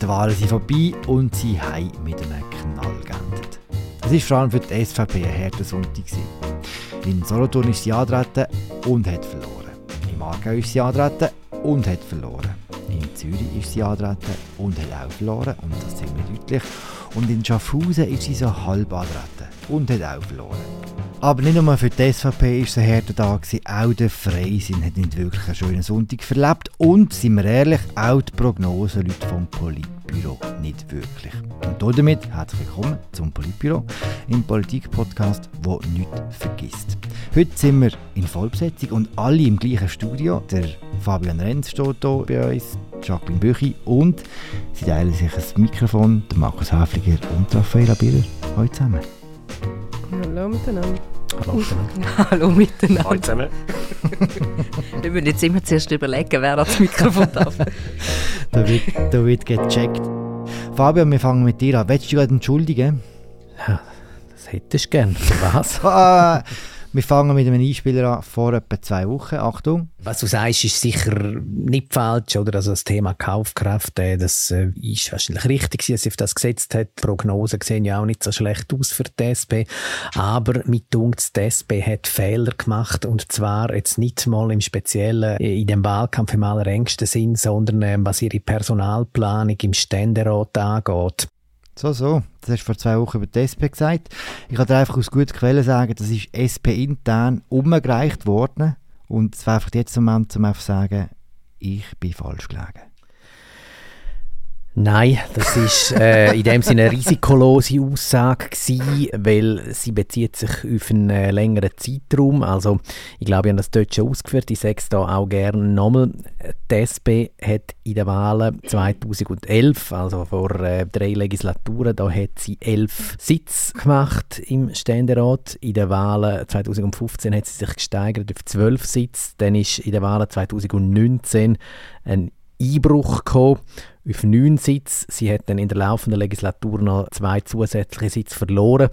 die Wahlen sind vorbei und sie haben mit einem Knall geendet. Es war vor allem für die SVP ein harter Sonntag. In Solothurn ist sie angetreten und hat verloren. Im Aargau ist sie angetreten und hat verloren. In Zürich ist sie angetreten und hat auch verloren, und das ziemlich deutlich. Und in Schaffhausen ist sie so halb angetreten und hat auch verloren. Aber nicht nur für die SVP war es ein harter Tag, auch der Freisinn hat nicht wirklich einen schönen Sonntag verlebt und, sind wir ehrlich, auch die Prognoseleute vom Politbüro nicht wirklich. Und damit herzlich willkommen zum Politbüro, im Politik-Podcast, der nichts vergisst. Heute sind wir in Vollbesetzung und alle im gleichen Studio. Der Fabian Renz steht hier bei uns, Jacqueline Büchi und sie teilen sich ein Mikrofon, der Markus Häfliger und Raffaella Biller. Hallo zusammen. Hallo miteinander. Hallo miteinander. Hallo miteinander. Hallo zusammen. Wir müssen jetzt immer zuerst überlegen, wer das Mikrofon darf. da, wird, da wird gecheckt. Fabian, wir fangen mit dir an. Willst du dich entschuldigen? Ja, das hättest du gern. Für was? Wir fangen mit einem Einspieler an vor etwa zwei Wochen. Achtung. Was du sagst, ist sicher nicht falsch, oder? Also das Thema Kaufkraft, äh, das äh, ist wahrscheinlich richtig, dass auf das gesetzt hat. Die Prognosen sehen ja auch nicht so schlecht aus für die SP. Aber mit dunkt die SP hat Fehler gemacht und zwar jetzt nicht mal im Speziellen äh, in dem Wahlkampf im allerengsten Sinn, sondern ähm, was ihre Personalplanung im Ständerat angeht. So, so. Das hast du vor zwei Wochen über die SP gesagt. Ich kann dir einfach aus guten Quellen sagen, das ist SP-intern umgereicht worden. Und es war einfach jetzt der Moment, um einfach zu sagen, ich bin falsch gelegen. Nein, das ist äh, in dem Sinne eine risikolose Aussage gewesen, weil sie bezieht sich auf einen äh, längeren Zeitraum. Also ich glaube, ich habe das dort ausgeführt. Ich sage es da auch gerne nochmal. Die SP hat in den Wahlen 2011, also vor äh, drei Legislaturen, da hat sie elf Sitze gemacht im Ständerat. In den Wahlen 2015 hat sie sich gesteigert auf zwölf Sitze. Dann ist in den Wahlen 2019 ein Einbruch gekommen auf neun Sitze. Sie hat dann in der laufenden Legislatur noch zwei zusätzliche Sitze verloren.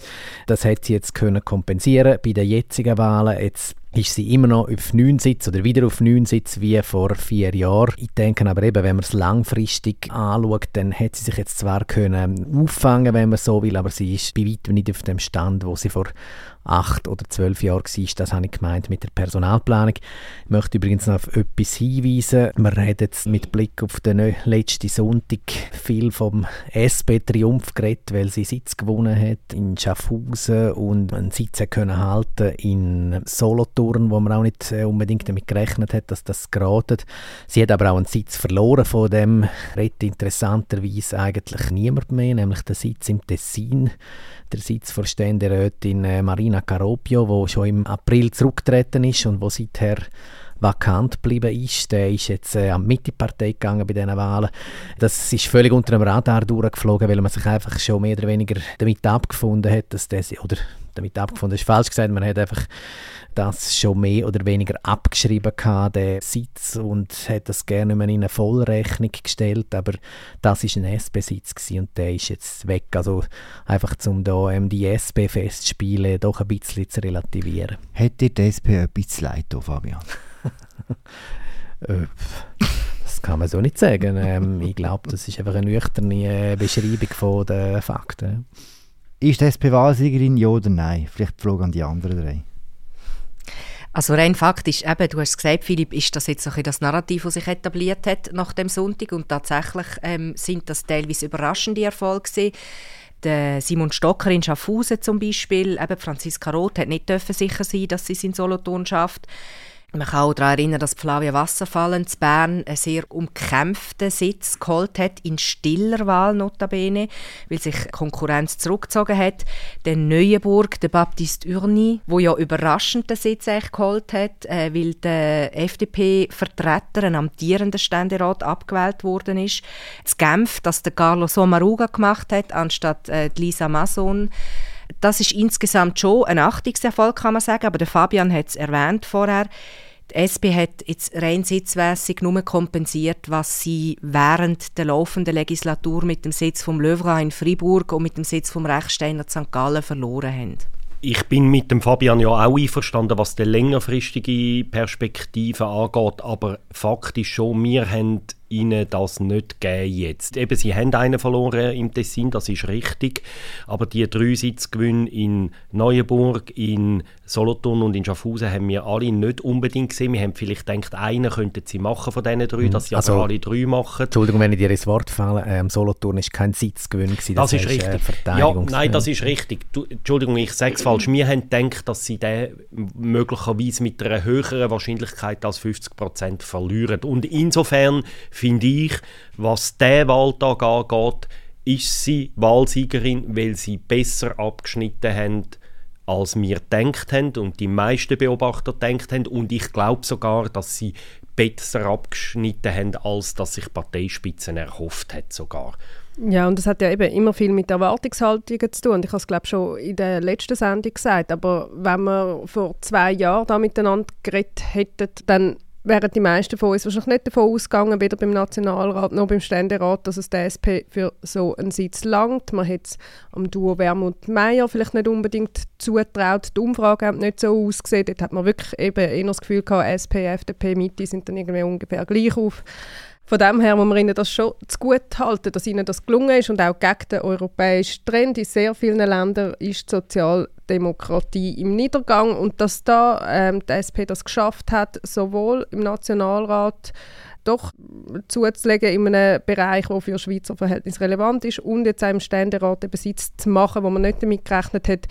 Das hat sie jetzt können kompensieren bei den jetzigen Wahlen. Jetzt ist sie immer noch auf neun Sitze oder wieder auf neun Sitze wie vor vier Jahren. Ich denke aber eben, wenn man es langfristig anschaut, dann hätte sie sich jetzt zwar können auffangen, wenn man so will, aber sie ist bei weitem nicht auf dem Stand, wo sie vor acht oder zwölf Jahren war. Das habe ich gemeint mit der Personalplanung. Ich möchte übrigens noch auf etwas hinweisen. Wir reden jetzt mit Blick auf den letzten Sonntag viel vom SP-Triumph geredet, weil sie Sitz gewonnen hat in Schaffhausen und einen Sitz können halten in Solothurn, wo man auch nicht äh, unbedingt damit gerechnet hat, dass das geratet. Sie hat aber auch einen Sitz verloren, von dem redet interessanterweise eigentlich niemand mehr, nämlich der Sitz im Tessin der Sitz der Ständerätin äh, Caropio, wo schon im April zurückgetreten ist und wo seither vakant geblieben ist. Der ist jetzt äh, an die Mittepartei gegangen bei diesen Wahlen. Das ist völlig unter dem Radar durchgeflogen, weil man sich einfach schon mehr oder weniger damit abgefunden hat, dass der, oder damit abgefunden ist falsch gesagt, man hat einfach das schon mehr oder weniger abgeschrieben gehabt, den Sitz, und hat das gerne in eine Vollrechnung gestellt, aber das ist ein SP-Sitz und der ist jetzt weg. Also einfach um da die SP-Festspiele doch ein bisschen zu relativieren. Dir die SP etwas leid, Fabian? Äh, das kann man so nicht sagen. Ähm, ich glaube, das ist einfach eine nüchterne äh, Beschreibung der Fakten. Ist die SP-Wahlsiegerin ja oder nein? Vielleicht die Frage an die anderen drei. Also rein faktisch, eben, du hast es gesagt, Philipp, ist das jetzt so das Narrativ, das sich etabliert hat nach dem Sonntag und tatsächlich ähm, sind das teilweise überraschende Erfolge gewesen. Der Simon Stocker in Schaffhausen zum Beispiel, eben Franziska Roth hat nicht sicher sein, dass sie es in Solothurn schafft. Man kann auch daran erinnern, dass Flavia Wasserfall in Bern einen sehr umkämpften Sitz geholt hat, in stiller Wahl notabene, weil sich Konkurrenz zurückgezogen hat. Der Neuenburg, der Baptiste Urni, wo ja überraschend den Sitz geholt hat, äh, weil der FDP-Vertreter, ein amtierender Ständerat, abgewählt worden ist. Das Genf, das der Carlos Sommaruga gemacht hat, anstatt äh, Lisa Mason. Das ist insgesamt schon ein Achtungserfolg, kann man sagen, aber der Fabian hat es erwähnt vorher. Die SP hat jetzt rein sitzmässig nur kompensiert, was sie während der laufenden Legislatur mit dem Sitz vom Löwra in Fribourg und mit dem Sitz vom Rechsteiner St. Gallen verloren haben. Ich bin mit dem Fabian ja auch einverstanden, was die längerfristige Perspektive angeht, aber Fakt ist schon, wir haben ihnen das nicht geben jetzt. Eben, sie haben einen verloren im Tessin, das ist richtig, aber die drei Sitzgewinne in Neuenburg, in Solothurn und in Schaffhausen haben wir alle nicht unbedingt gesehen. Wir haben vielleicht gedacht, einen könnten sie machen von diesen drei, mhm. dass sie also, aber alle drei machen. Entschuldigung, wenn ich dir ins Wort falle, ähm, Solothurn ist kein Sitzgewinn gewesen, das, das ist richtig. Äh, ja, nein, das ist richtig. Du, Entschuldigung, ich sage es falsch. Wir haben gedacht, dass sie den möglicherweise mit einer höheren Wahrscheinlichkeit als 50 Prozent verlieren. Und insofern finde ich, was diesen Wahltag angeht, ist sie Wahlsiegerin, weil sie besser abgeschnitten haben, als wir gedacht haben und die meisten Beobachter gedacht haben. Und ich glaube sogar, dass sie besser abgeschnitten haben, als dass sich Parteispitzen erhofft hat sogar. Ja, und das hat ja eben immer viel mit Erwartungshaltungen zu tun. Und ich habe es, glaube schon in der letzten Sendung gesagt. Aber wenn wir vor zwei Jahren da miteinander geredet hätten, dann wären die meisten von uns wahrscheinlich nicht davon ausgegangen, weder beim Nationalrat noch beim Ständerat, dass es der SP für so einen Sitz langt. Man hätte es am Duo Wermut Meyer vielleicht nicht unbedingt zutraut. Die Umfragen haben nicht so ausgesehen. Dort hat man wirklich eben eher das Gefühl gehabt, SP, FDP, Mitte sind dann irgendwie ungefähr gleich auf. Von dem her muss man ihnen das schon zu gut halten, dass ihnen das gelungen ist und auch gegen den europäischen Trend. In sehr vielen Ländern ist die Sozialdemokratie im Niedergang und dass da ähm, die SP das geschafft hat, sowohl im Nationalrat doch zuzulegen in einem Bereich, der für Schweizer Verhältnisse relevant ist und jetzt auch im Ständerat eben Sitz zu machen, wo man nicht damit gerechnet hat.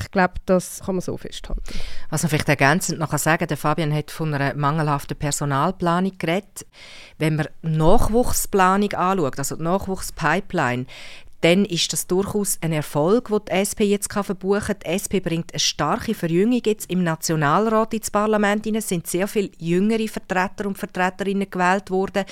Ich glaube, das kann man so festhalten. Was man vielleicht ergänzend noch sagen der Fabian hat von einer mangelhaften Personalplanung geredet. Wenn man Nachwuchsplanung anschaut, also die Nachwuchspipeline, dann ist das durchaus ein Erfolg, den die SP jetzt verbuchen kann. Die SP bringt eine starke Verjüngung jetzt im Nationalrat ins Parlament Es sind sehr viele jüngere Vertreter und Vertreterinnen gewählt worden.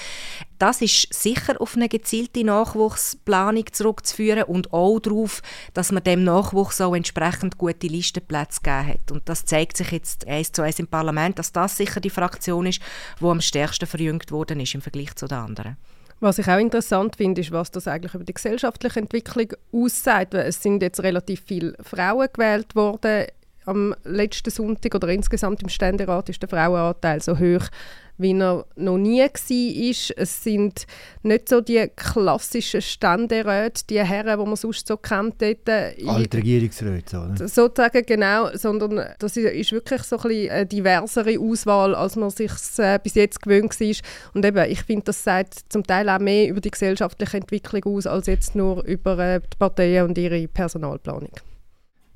Das ist sicher auf eine gezielte Nachwuchsplanung zurückzuführen und auch darauf, dass man dem Nachwuchs auch entsprechend gute Listenplätze gegeben hat. Und das zeigt sich jetzt eins zu eins im Parlament, dass das sicher die Fraktion ist, die am stärksten verjüngt worden ist im Vergleich zu den anderen. Was ich auch interessant finde, ist, was das eigentlich über die gesellschaftliche Entwicklung aussagt. Es sind jetzt relativ viele Frauen gewählt worden am letzten Sonntag oder insgesamt im Ständerat ist der Frauenanteil so hoch wie er noch nie war. Es sind nicht so die klassischen Ständeräte, die Herren, die man sonst so kennt. Dort, Alte Regierungsräte, oder? Sozusagen, genau. Sondern das ist wirklich so ein eine diversere Auswahl, als man sich äh, bis jetzt gewöhnt war. Und eben, ich finde, das sagt zum Teil auch mehr über die gesellschaftliche Entwicklung aus, als jetzt nur über äh, die Parteien und ihre Personalplanung.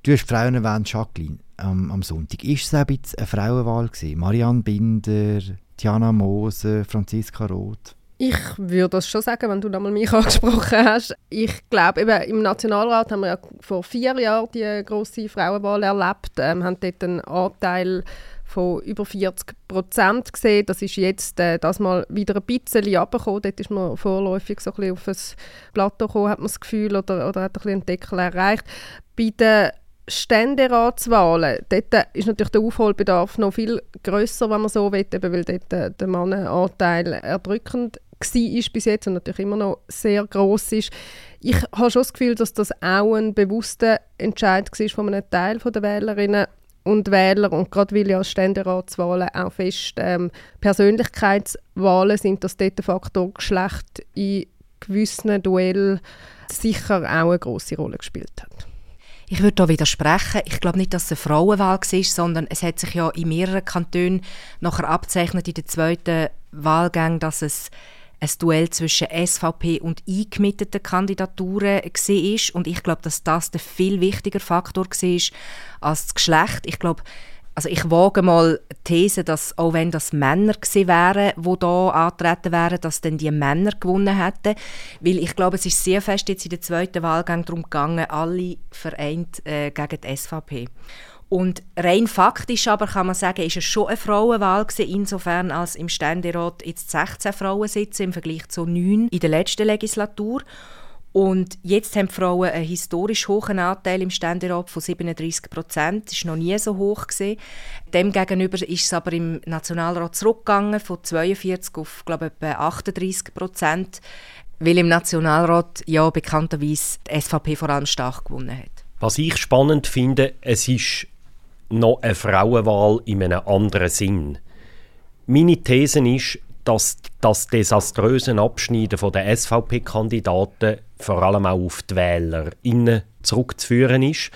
Du hast Frauen erwähnt, Jacqueline, ähm, am Sonntag. Ist es ein bisschen eine Frauenwahl gewesen? Marianne Binder, Tiana Mose, Franziska Roth? Ich würde das schon sagen, wenn du nochmal mich angesprochen hast. Ich glaube, eben im Nationalrat haben wir ja vor vier Jahren die große Frauenwahl erlebt, ähm, haben dort einen Anteil von über 40 Prozent gesehen. Das ist jetzt äh, das mal wieder ein bisschen abgekommen. Dort ist man vorläufig so ein bisschen auf ein Plateau gekommen, hat man das Gefühl, oder, oder hat ein bisschen einen Deckel erreicht. Bei den Ständeratswahlen, dort ist natürlich der Aufholbedarf noch viel größer, wenn man so will, eben weil dort der, der Mannenanteil erdrückend war bis jetzt und natürlich immer noch sehr groß ist. Ich habe schon das Gefühl, dass das auch ein bewusster Entscheid war von einem Teil der Wählerinnen und Wähler und gerade weil ja Ständeratswahlen auch fest ähm, Persönlichkeitswahlen sind, dass dort der Faktor Geschlecht in gewissen Duellen sicher auch eine große Rolle gespielt hat. Ich würde da widersprechen. Ich glaube nicht, dass es eine Frauenwahl war, sondern es hat sich ja in mehreren Kantonen nachher abzeichnet in der zweiten Wahlgang, dass es ein Duell zwischen SVP und eingemitteten Kandidaturen war. Und ich glaube, dass das der viel wichtiger Faktor war als das Geschlecht. Ich glaube, also ich wage mal die These, dass auch wenn das Männer gewesen wären, die hier antreten wären, dass dann die Männer gewonnen hätten. Weil ich glaube, es ist sehr fest jetzt in der zweiten Wahlgang darum gegangen, alle vereint äh, gegen die SVP. Und rein faktisch aber kann man sagen, ist es schon eine Frauenwahl gewesen, insofern als im Ständerat jetzt 16 Frauen sitzen im Vergleich zu 9 in der letzten Legislatur. Und jetzt haben die Frauen einen historisch hohen Anteil im Ständerat von 37 Prozent. Das war noch nie so hoch. Gewesen. Demgegenüber ist es aber im Nationalrat zurückgegangen, von 42 auf glaube etwa 38 Prozent, weil im Nationalrat ja bekannterweise die SVP vor allem stark gewonnen hat. Was ich spannend finde, es ist noch eine Frauenwahl in einem anderen Sinn. Meine These ist, dass das desaströse Abschneiden der SVP-Kandidaten vor allem auch auf die Wähler zurückzuführen ist.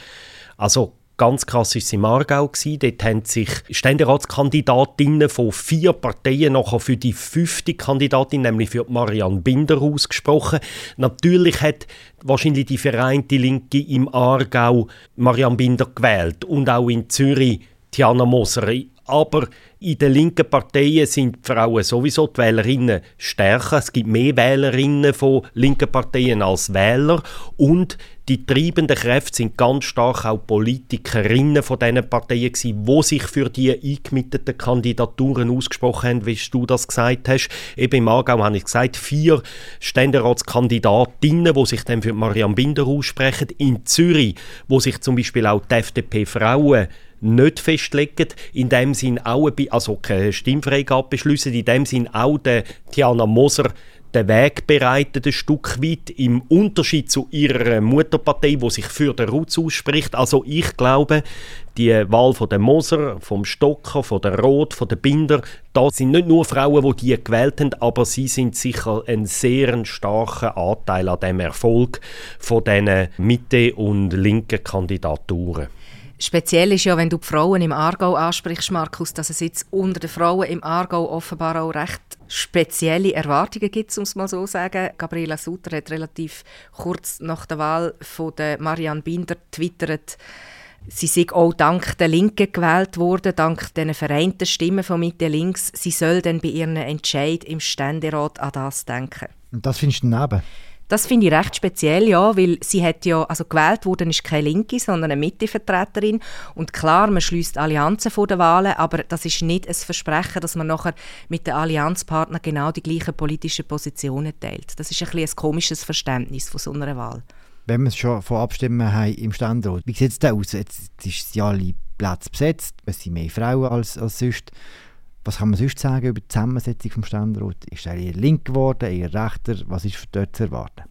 Also Ganz krass war es im Aargau. Dort haben sich Ständeratskandidatinnen von vier Parteien nachher für die fünfte Kandidatin, nämlich für Marianne Binder, ausgesprochen. Natürlich hat wahrscheinlich die Vereinte Linke im Aargau Marianne Binder gewählt und auch in Zürich Tiana Moser. Aber in den linken Parteien sind die Frauen sowieso die Wählerinnen stärker. Es gibt mehr Wählerinnen von linken Parteien als Wähler. Und die treibenden Kräfte sind ganz stark auch Politikerinnen von diesen Parteien gewesen, die sich für die eingemieteten Kandidaturen ausgesprochen haben, wie du das gesagt hast. Eben im Aargau habe ich gesagt, vier Ständeratskandidatinnen, die sich dann für Marianne Binder aussprechen. In Zürich, wo sich zum Beispiel auch die FDP-Frauen nicht festlegen, in dem Sinn auch, also keine Stimmfreigabe beschließen, in dem Sinn auch der Tiana Moser den Weg bereitet, ein Stück weit, im Unterschied zu ihrer Mutterpartei, wo sich für den Rutz ausspricht. Also ich glaube, die Wahl von der Moser, vom Stocker, von der Roth, von der Binder, da sind nicht nur Frauen, die die gewählt haben, aber sie sind sicher ein sehr starker Anteil an dem Erfolg von diesen Mitte- und linken Kandidaturen. Speziell ist ja, wenn du die Frauen im Aargau ansprichst, Markus, dass es jetzt unter den Frauen im Aargau offenbar auch recht spezielle Erwartungen gibt, um es mal so zu sagen. Gabriela Sutter hat relativ kurz nach der Wahl von Marianne Binder twittert, sie sei auch dank der Linken gewählt worden, dank den vereinten Stimmen von Mitte links. Sie soll dann bei ihren Entscheid im Ständerat an das denken. Und das findest du daneben? Das finde ich recht speziell, ja, weil sie hat ja, also gewählt worden ist keine Linke, sondern eine Mittevertreterin und klar, man schließt Allianzen vor den Wahlen, aber das ist nicht ein Versprechen, dass man nachher mit den Allianzpartnern genau die gleichen politischen Positionen teilt. Das ist ein, ein komisches Verständnis von so einer Wahl. Wenn wir es schon von Abstimmen haben im Ständerat, wie sieht es da aus? Jetzt sind alle Plätze besetzt, es sind mehr Frauen als, als sonst. Was kann man sonst sagen über die Zusammensetzung des Ständerats? Ist er eher link geworden, eher rechter? Was ist dort zu erwarten?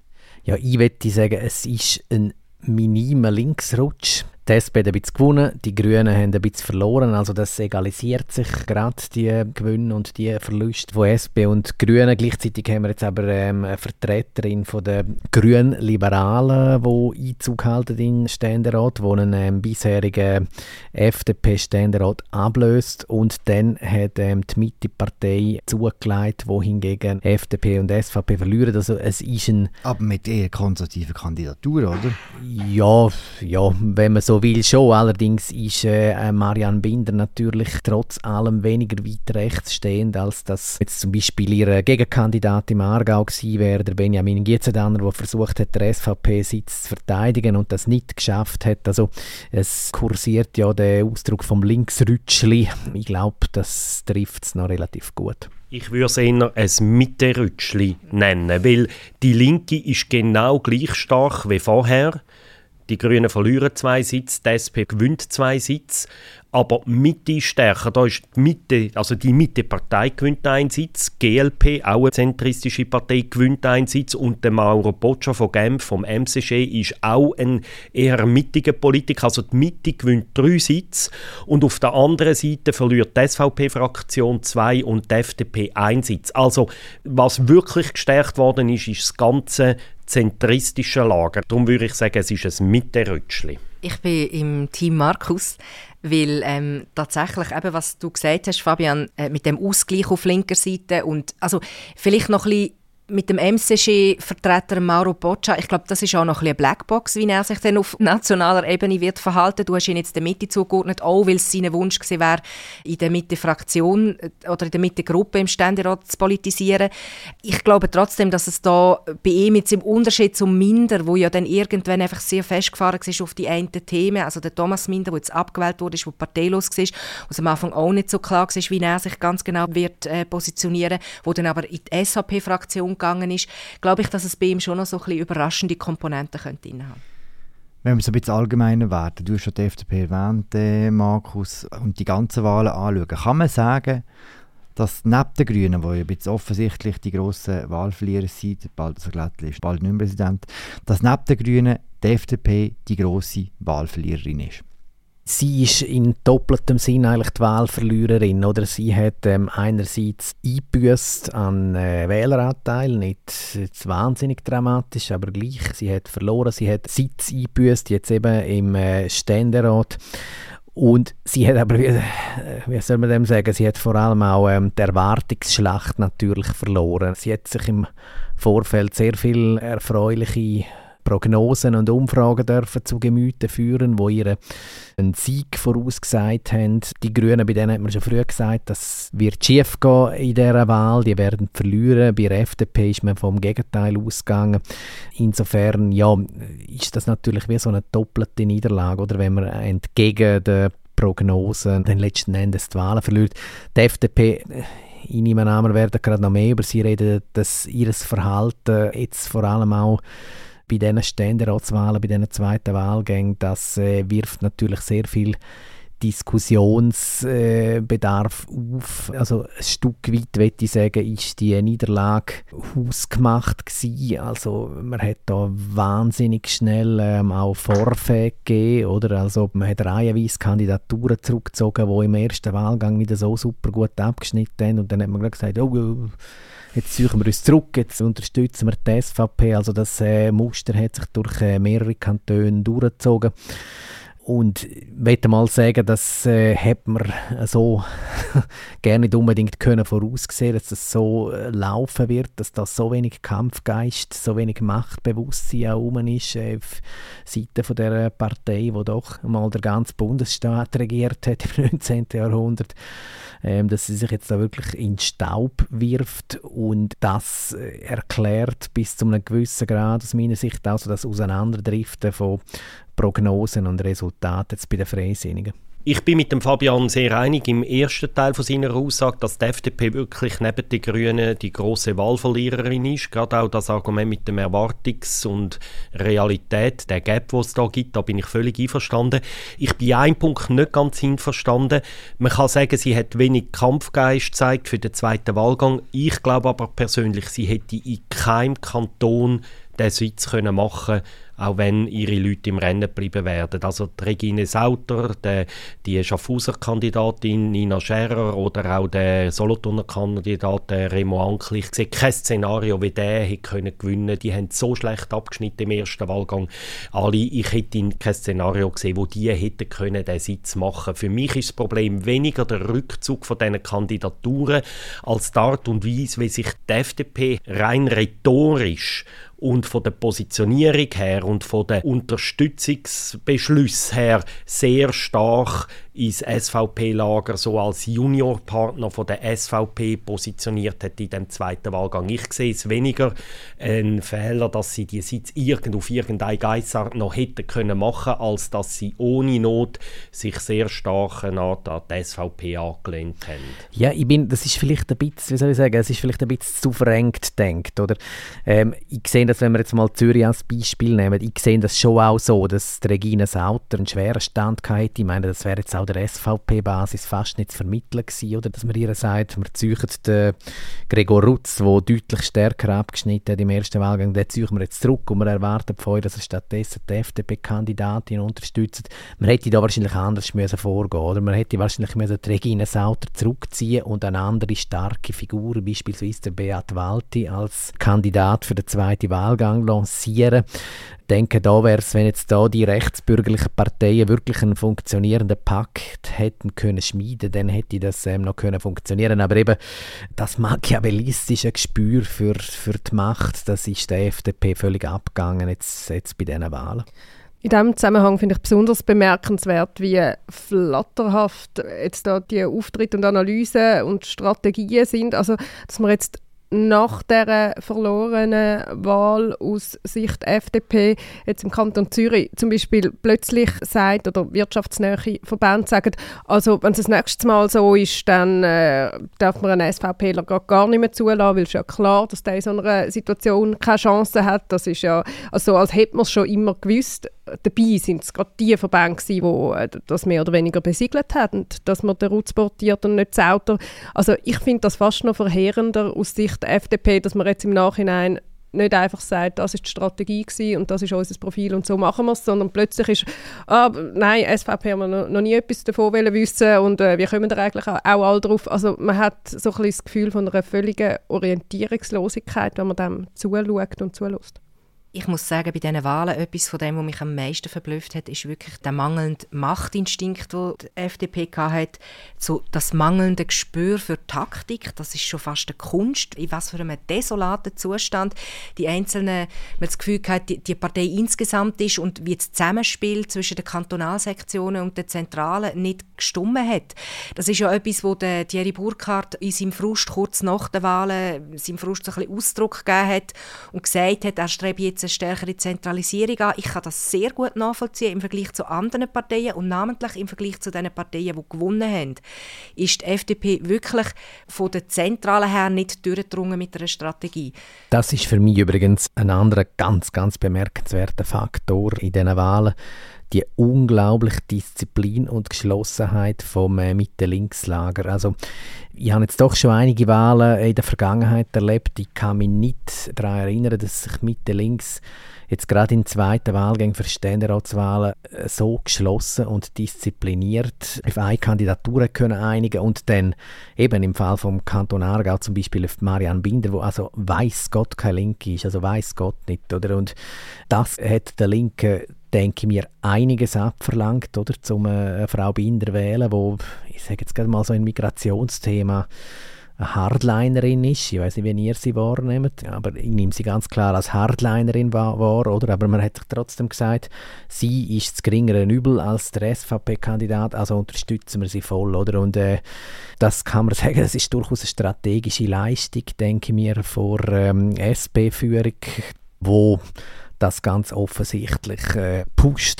Ja, ich würde sagen, es ist ein minimer Linksrutsch. Die SP hat ein bisschen gewonnen, die Grünen haben ein bisschen verloren. Also das egalisiert sich gerade die Gewinne und die Verluste von SP und Grünen. Gleichzeitig haben wir jetzt aber ähm, eine Vertreterin von der Grünen-Liberalen, die Einzug halten in den Ständerat, die einen ähm, bisherigen FDP-Ständerat ablöst. Und dann hat ähm, die Mitte-Partei zugelegt, wo hingegen FDP und SVP verlieren. Also es ist ein... Aber mit eher konservativen Kandidatur, oder? Ja, ja, wenn man so will schon. Allerdings ist äh, Marianne Binder natürlich trotz allem weniger weit rechts stehend, als das jetzt zum Beispiel ihre Gegenkandidat im Aargau gewesen wäre, der Benjamin Gietzedaner, der versucht hat, der SVP-Sitz zu verteidigen und das nicht geschafft hat. Also es kursiert ja der Ausdruck vom Linksrütschli. Ich glaube, das trifft es noch relativ gut. Ich würde es eher ein Mitterrütschli nennen, weil die Linke ist genau gleich stark wie vorher. Die Grünen verlieren zwei Sitze, die SP gewinnt zwei Sitze. Aber Mitte ist stärker. Da ist die Mitte, also die Mitte-Partei gewinnt einen Sitz, GLP, auch eine zentristische Partei, gewinnt einen Sitz und der Mauro Boccia von Genf, vom MCG, ist auch ein eher mittiger Politiker. Also die Mitte gewinnt drei Sitze und auf der anderen Seite verliert die SVP-Fraktion zwei und die FDP einen Sitz. Also was wirklich gestärkt worden ist, ist das ganze zentristische Lager. Darum würde ich sagen, es ist ein Mitte-Rütschli. Ich bin im Team Markus, weil ähm, tatsächlich eben, was du gesagt hast, Fabian, äh, mit dem Ausgleich auf linker Seite und also vielleicht noch ein bisschen mit dem MCG-Vertreter Mauro Boccia, ich glaube, das ist auch noch ein eine Blackbox, wie er sich dann auf nationaler Ebene wird verhalten. Du hast ihn jetzt der Mitte zugeordnet, auch weil es sein Wunsch gewesen wäre, in der Mitte-Fraktion äh, oder in der Mitte-Gruppe im Ständerat zu politisieren. Ich glaube trotzdem, dass es da bei ihm jetzt im Unterschied zum Minder, wo ja dann irgendwann einfach sehr festgefahren war auf die einen Themen, also der Thomas Minder, der jetzt abgewählt wurde, der parteilos war, was am Anfang auch nicht so klar war, wie er sich ganz genau wird äh, positionieren, wo dann aber in die SHP-Fraktion gegangen ist, glaube ich, dass es bei ihm schon noch so ein bisschen überraschende Komponenten könnte haben. Wenn wir so ein bisschen allgemeiner werden, du hast schon die FDP erwähnt, äh, Markus, und die ganzen Wahlen anschauen, kann man sagen, dass neben den Grünen, die ja jetzt offensichtlich die grossen Wahlverlierer sind, bald also Glättli ist bald nicht mehr Präsident, dass neben den Grünen die FDP die grosse Wahlverliererin ist? Sie ist in doppeltem Sinn eigentlich die Wahlverliererin. Oder? Sie hat ähm, einerseits eingebüßt an äh, Wähleranteil, nicht jetzt wahnsinnig dramatisch, aber gleich. Sie hat verloren, sie hat Sitz eingebüßt, jetzt eben im äh, Ständerat. Und sie hat aber, wie, wie soll man dem sagen, sie hat vor allem auch ähm, die Erwartungsschlacht natürlich verloren. Sie hat sich im Vorfeld sehr viel erfreuliche Prognosen und Umfragen dürfen zu Gemüte führen, wo ihre einen Sieg vorausgesagt haben. Die Grünen, bei denen hat man schon früh gesagt, das wird schief gehen in dieser Wahl, die werden verlieren. Bei der FDP ist man vom Gegenteil ausgegangen. Insofern, ja, ist das natürlich wie so eine doppelte Niederlage, oder wenn man entgegen der Prognosen den letzten Endes die Wahlen verliert. Die FDP in ihrem Namen werden gerade noch mehr über sie reden, dass ihr Verhalten jetzt vor allem auch bei diesen Ständeratswahlen, bei diesen zweiten Wahlgängen, das äh, wirft natürlich sehr viel Diskussionsbedarf äh, auf. Also ein Stück weit, würde ich sagen, ist die Niederlage hausgemacht gewesen. Also man hat da wahnsinnig schnell ähm, auch Vorfälle gegeben, oder? Also man hat reihenweise Kandidaturen zurückgezogen, die im ersten Wahlgang nicht so super gut abgeschnitten haben und dann hat man gesagt, oh, oh jetzt suchen wir uns zurück, jetzt unterstützen wir die SVP. Also das äh, Muster hat sich durch äh, mehrere Kantone durchgezogen. Und ich mal sagen, das äh, hat man so gerne nicht unbedingt können voraussehen, dass das so äh, laufen wird, dass da so wenig Kampfgeist, so wenig Machtbewusstsein auch rum ist äh, auf Seite von der Partei, die doch mal der ganze Bundesstaat regiert hat im 19. Jahrhundert ähm, dass sie sich jetzt da wirklich in Staub wirft und das äh, erklärt bis zu einem gewissen Grad aus meiner Sicht also das Auseinanderdriften von Prognosen und Resultaten jetzt bei den Freisinnigen. Ich bin mit dem Fabian sehr einig im ersten Teil von seiner Aussage, dass die FDP wirklich neben den Grünen die große Wahlverliererin ist. Gerade auch das Argument mit dem Erwartungs- und Realität, der Gap, den es da gibt, da bin ich völlig einverstanden. Ich bin einen Punkt nicht ganz einverstanden. Man kann sagen, sie hat wenig Kampfgeist gezeigt für den zweiten Wahlgang. Ich glaube aber persönlich, sie hätte in keinem Kanton den Sitz können machen auch wenn ihre Leute im Rennen bleiben werden. Also die Regine Sauter, die, die Schaffhauser-Kandidatin Nina Scherer oder auch der Solothurner Kandidat Remo Ankli. Ich sehe kein Szenario, wie der hätte können Die haben so schlecht abgeschnitten im ersten Wahlgang. Alle, ich hätte kein Szenario gesehen, wo die hätten können den Sitz machen. Für mich ist das Problem weniger der Rückzug von diesen Kandidaturen als die Art und Weise, wie sich die FDP rein rhetorisch und von der Positionierung her und von den Unterstützungsbeschlüssen her sehr stark ins SVP-Lager so als Juniorpartner von der SVP positioniert hat in dem zweiten Wahlgang. Ich sehe es weniger ein Fehler, dass sie die Sitz irgend auf irgendeine Geissart noch hätten können machen, als dass sie ohne Not sich sehr stark an die SVP angelehnt haben. Ja, ich bin, das ist vielleicht ein bisschen, wie soll ich sagen, es ist vielleicht ein bisschen zu verrenkt denkt, oder? Ähm, ich sehe das, wenn wir jetzt mal Zürich als Beispiel nehmen, ich sehe das schon auch so, dass Regina Sauter einen schweren Stand hatte. Ich meine, das wäre jetzt auch auch der SVP-Basis fast nicht zu vermitteln gewesen, oder? Dass man ihr sagt, wir ziehen den Gregor Rutz, der deutlich stärker abgeschnitten hat im ersten Wahlgang, den ziehen wir jetzt zurück und wir erwarten von euch, dass er stattdessen die FDP-Kandidatin unterstützt. Man hätte da wahrscheinlich anders müssen vorgehen oder? Man hätte wahrscheinlich müssen die Regine Sauter zurückziehen und eine andere starke Figur, beispielsweise der Beat Walti, als Kandidat für den zweiten Wahlgang lancieren denke, da wäre es, wenn jetzt da die rechtsbürgerlichen Parteien wirklich einen funktionierenden Pakt hätten können schmieden, dann hätte das ähm, noch können funktionieren. Aber eben das machiavellistische Gespür für, für die Macht, das ist der FDP völlig abgegangen jetzt, jetzt bei diesen Wahlen. In diesem Zusammenhang finde ich besonders bemerkenswert, wie flatterhaft jetzt da die Auftritte und Analysen und Strategien sind. Also, dass man jetzt nach der verlorenen Wahl aus Sicht FDP jetzt im Kanton Zürich zum Beispiel plötzlich sagt oder wirtschaftsnähe Verbände sagen, also wenn es das nächste Mal so ist, dann äh, darf man einen SVPler gar nicht mehr zulassen, weil es ja klar, dass der in so einer Situation keine Chance hat. Das ist ja also als hätte man es schon immer gewusst dabei sind es gerade die Verbände die äh, das mehr oder weniger besiegelt haben, dass man den Rutz portiert und nicht das Auto. Also ich finde das fast noch verheerender aus Sicht der FDP, dass man jetzt im Nachhinein nicht einfach sagt, das ist die Strategie gewesen und das ist unser Profil und so machen wir es, sondern plötzlich ist, ah, nein, SVP haben wir noch, noch nie etwas davon wissen und äh, wie kommen da eigentlich auch, auch alle drauf. Also man hat so ein das Gefühl von einer völligen Orientierungslosigkeit, wenn man dem zuschaut und zulässt. Ich muss sagen, bei diesen Wahlen, etwas von dem, was mich am meisten verblüfft hat, ist wirklich der mangelnde Machtinstinkt, den die FDP hatte. So das mangelnde Gespür für Taktik, das ist schon fast eine Kunst. In was für einem desolaten Zustand die einzelnen, man das Gefühl hat, die, die Partei insgesamt ist und wie das Zusammenspiel zwischen den Kantonalsektionen und den Zentralen nicht gestummen hat. Das ist ja etwas, wo der Thierry Burkhardt in seinem Frust kurz nach den Wahlen, seinem Frust ein bisschen Ausdruck gegeben hat und gesagt hat, er strebe jetzt jetzt eine stärkere Zentralisierung an. Ich kann das sehr gut nachvollziehen im Vergleich zu anderen Parteien und namentlich im Vergleich zu den Parteien, die gewonnen haben. Ist die FDP wirklich von der Zentralen her nicht durchgedrungen mit einer Strategie? Das ist für mich übrigens ein anderer ganz, ganz bemerkenswerter Faktor in diesen Wahlen die unglaubliche Disziplin und Geschlossenheit vom äh, Mitte-Links-Lager. Also ich habe jetzt doch schon einige Wahlen in der Vergangenheit erlebt. Ich kann mich nicht daran erinnern, dass sich Mitte-Links jetzt gerade in zweiten Wahlgängen für Ständeratswahlen äh, so geschlossen und diszipliniert auf eine Kandidatur können einigen und dann eben im Fall vom Kanton Aargau zum Beispiel auf Marianne Binder, wo also weiß Gott kein Linke ist, also weiß Gott nicht, oder? Und das hat der Linke denke mir, einiges abverlangt, oder, um eine Frau Binder wählen, wo, ich sage jetzt gerade mal so ein Migrationsthema, eine Hardlinerin ist. Ich weiß nicht, wie ihr sie wahrnehmt, aber ich nehme sie ganz klar als Hardlinerin wahr, oder? Aber man hat sich trotzdem gesagt, sie ist das geringere Übel als der SVP-Kandidat, also unterstützen wir sie voll, oder? Und äh, das kann man sagen, das ist durchaus eine strategische Leistung, denke ich mir, vor ähm, SP-Führung, wo das ganz offensichtlich äh,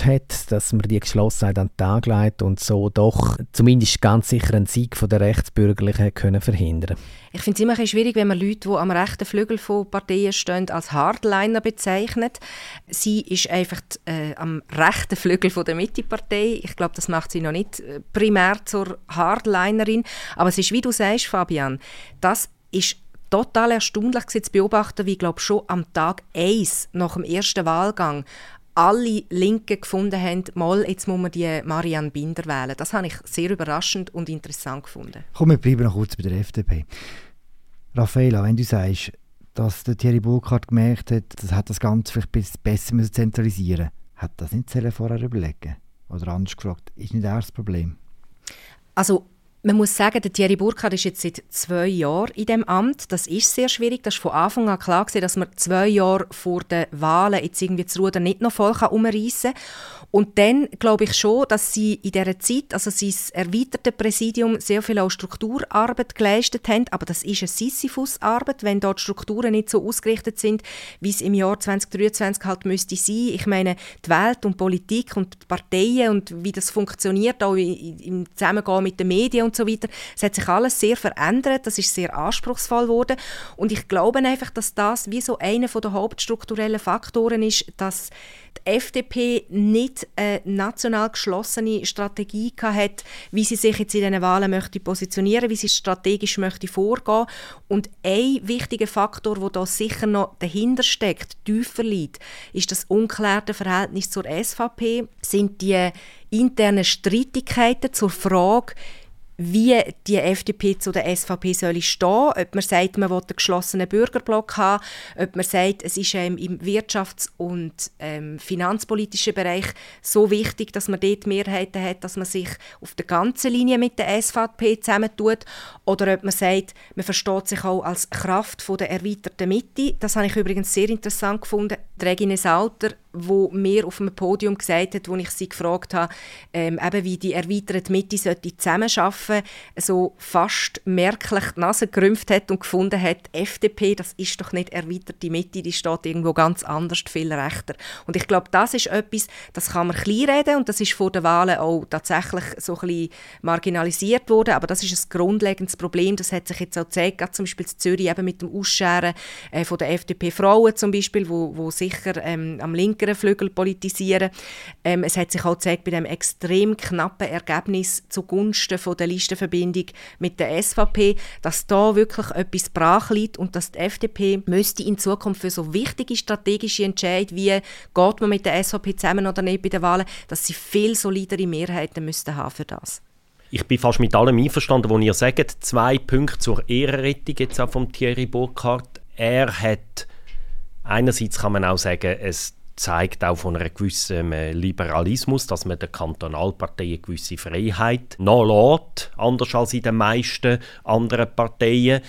hat, dass man die Geschlossenheit an den Tag legt und so doch zumindest ganz sicher einen Sieg von der Rechtsbürgerlichen können verhindern Ich finde es immer ein schwierig, wenn man Leute, die am rechten Flügel von Parteien stehen, als Hardliner bezeichnet. Sie ist einfach äh, am rechten Flügel von der Mitte-Partei. Ich glaube, das macht sie noch nicht äh, primär zur Hardlinerin. Aber es ist, wie du sagst, Fabian, das ist total erstaunlich zu beobachten, wie glaube schon am Tag 1 nach dem ersten Wahlgang alle Linken gefunden haben, mal, jetzt muss man die Marianne Binder wählen. Das habe ich sehr überraschend und interessant gefunden. Komm, wir bleiben noch kurz bei der FDP. Raffaella, wenn du sagst, dass der Thierry Burkhardt gemerkt hat, das hat das Ganze vielleicht besser zentralisieren hat das nicht vorher überlegen Oder anders gefragt, ist nicht das Problem? Also man muss sagen, der Thierry Burkhardt ist jetzt seit zwei Jahren in dem Amt. Das ist sehr schwierig. Das ist von Anfang an klar dass man zwei Jahre vor den Wahlen jetzt irgendwie das Ruder nicht noch voll umreißen kann. Und dann glaube ich schon, dass sie in dieser Zeit, also sein erweiterte Präsidium, sehr viel auch Strukturarbeit geleistet haben. Aber das ist eine Sisyphus-Arbeit, wenn dort Strukturen nicht so ausgerichtet sind, wie es im Jahr 2023 halt müsste sein. Ich meine, die Welt und Politik und die Parteien und wie das funktioniert, auch im Zusammengehen mit den Medien und so weiter. Es hat sich alles sehr verändert, das ist sehr anspruchsvoll geworden und ich glaube einfach, dass das wie so einer der hauptstrukturellen Faktoren ist, dass die FDP nicht eine national geschlossene Strategie hat, wie sie sich jetzt in diesen Wahlen möchte positionieren, wie sie strategisch möchte vorgehen. Und ein wichtiger Faktor, der da sicher noch dahinter steckt, tiefer liegt, ist das unklärte Verhältnis zur SVP, sind die internen Streitigkeiten zur Frage, wie die FDP zu der SVP soll stehen ob man sagt, man will einen geschlossenen Bürgerblock haben, ob man sagt, es ist ähm, im wirtschafts- und ähm, finanzpolitischen Bereich so wichtig, dass man dort Mehrheiten hat, dass man sich auf der ganzen Linie mit der SVP zusammentut, oder ob man sagt, man versteht sich auch als Kraft von der erweiterten Mitte. Das habe ich übrigens sehr interessant gefunden. Regine Sauter wo mir auf dem Podium gesagt hat, wo ich sie gefragt habe, ähm, eben wie die erweiterte Mitte sollte zusammenarbeiten, so fast merklich die Nase gerümpft hat und gefunden hat, FDP, das ist doch nicht erweiterte Mitte, die steht irgendwo ganz anders, viel rechter. Und ich glaube, das ist etwas, das kann man kleinreden und das ist vor den Wahlen auch tatsächlich so ein bisschen marginalisiert worden, aber das ist ein grundlegendes Problem, das hat sich jetzt auch gezeigt, gerade zum Beispiel in Zürich eben mit dem Ausscheren äh, von der FDP-Frauen zum Beispiel, wo, wo sicher ähm, am linkeren Flügel politisieren. Ähm, es hat sich auch gezeigt bei dem extrem knappen Ergebnis zugunsten von der Listenverbindung mit der SVP, dass da wirklich etwas brach liegt und dass die FDP müsste in Zukunft für so wichtige strategische Entscheidungen wie geht man mit der SVP zusammen oder nicht bei den Wahlen, dass sie viel solidere Mehrheiten müssten haben für das. Ich bin fast mit allem einverstanden, was ihr sagt. Zwei Punkte zur Ehrenrettung jetzt auch von Thierry Burkhardt. Er hat, einerseits kann man auch sagen, es zeigt auch von einem gewissen äh, Liberalismus, dass man den Kantonalparteien gewisse Freiheit nachlässt, anders als in den meisten anderen Parteien.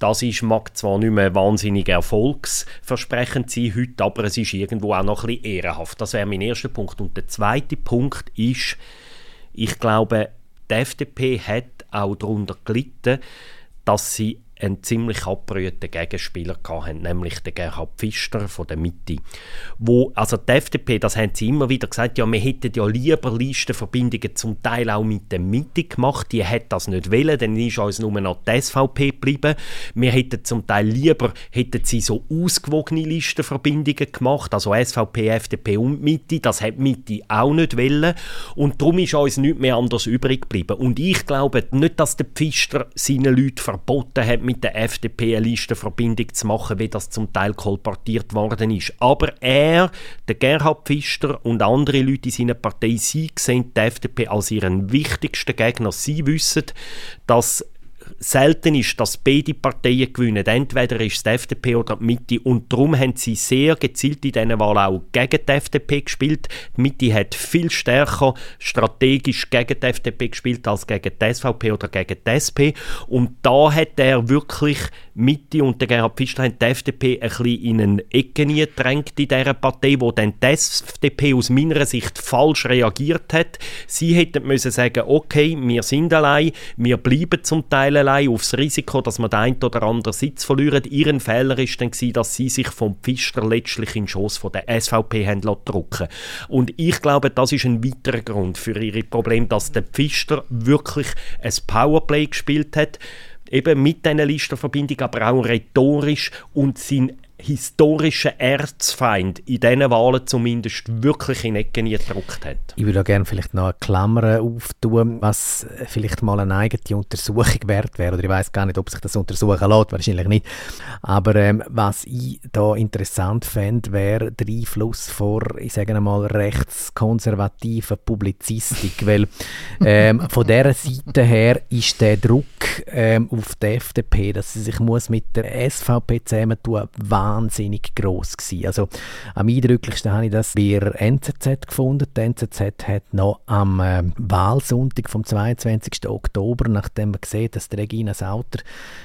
Das ist, mag zwar nicht mehr wahnsinnig erfolgsversprechend sein heute, aber es ist irgendwo auch noch ein bisschen ehrenhaft. Das wäre mein erster Punkt. Und der zweite Punkt ist, ich glaube, die FDP hat auch darunter gelitten, dass sie einen ziemlich abgerührten Gegenspieler hatten, nämlich den Gerhard Pfister von der Mitte. Wo, also die FDP, das haben sie immer wieder gesagt, ja, wir hätten ja lieber Listenverbindungen zum Teil auch mit der Mitte gemacht, die hat das nicht wollen, dann ist uns nur noch die SVP geblieben. Wir hätten zum Teil lieber, hätten sie so ausgewogene Listenverbindungen gemacht, also SVP, FDP und Mitte, das hat Mitte auch nicht wollen und darum ist uns nichts mehr anders übrig geblieben. Und ich glaube nicht, dass der Pfister seinen Leuten verboten hat, mit der FDP eine Listenverbindung zu machen, wie das zum Teil kolportiert worden ist. Aber er, der Gerhard Pfister und andere Leute in seiner Partei, sie sehen die FDP als ihren wichtigsten Gegner. Sie wissen, dass selten ist, dass beide Parteien gewinnen. Entweder ist es die FDP oder die Mitte. Und darum haben sie sehr gezielt in diesen Wahlen auch gegen die FDP gespielt. Die Mitte hat viel stärker strategisch gegen die FDP gespielt als gegen die SVP oder gegen die SP. Und da hat er wirklich Mitte und der Gerhard Pfister haben die FDP ein bisschen in eine Ecke gedrängt in dieser Partei, wo dann die FDP aus meiner Sicht falsch reagiert hat. Sie hätten müssen sagen, okay, wir sind allein, wir bleiben zum Teil allein aufs Risiko, dass wir den einen oder anderen Sitz verlieren. Ihren Fehler ist dann gewesen, dass sie sich vom Pfister letztlich in den Schoss von der SVP haben drücken Und ich glaube, das ist ein weiterer Grund für ihre Probleme, dass der Pfister wirklich ein Powerplay gespielt hat eben mit diesen Listenverbindungen, aber auch rhetorisch und sein historischen Erzfeind in diesen Wahlen zumindest wirklich in Ecken gedruckt hat. Ich würde gerne vielleicht noch eine Klammer auftun, was vielleicht mal eine eigene Untersuchung wert wäre. Oder ich weiß gar nicht, ob sich das untersuchen lässt, wahrscheinlich nicht. Aber ähm, was ich da interessant fände, wäre der Einfluss vor, ich sage mal, rechtskonservativen Publizistik. weil ähm, von dieser Seite her ist der Druck ähm, auf die FDP, dass sie sich muss mit der SVP zusammentun muss, wahnsinnig groß gewesen. Also am eindrücklichsten habe ich das bei der NZZ gefunden. Die NZZ hat noch am äh, Wahlsonntag vom 22. Oktober, nachdem man gesehen dass Regina Sauter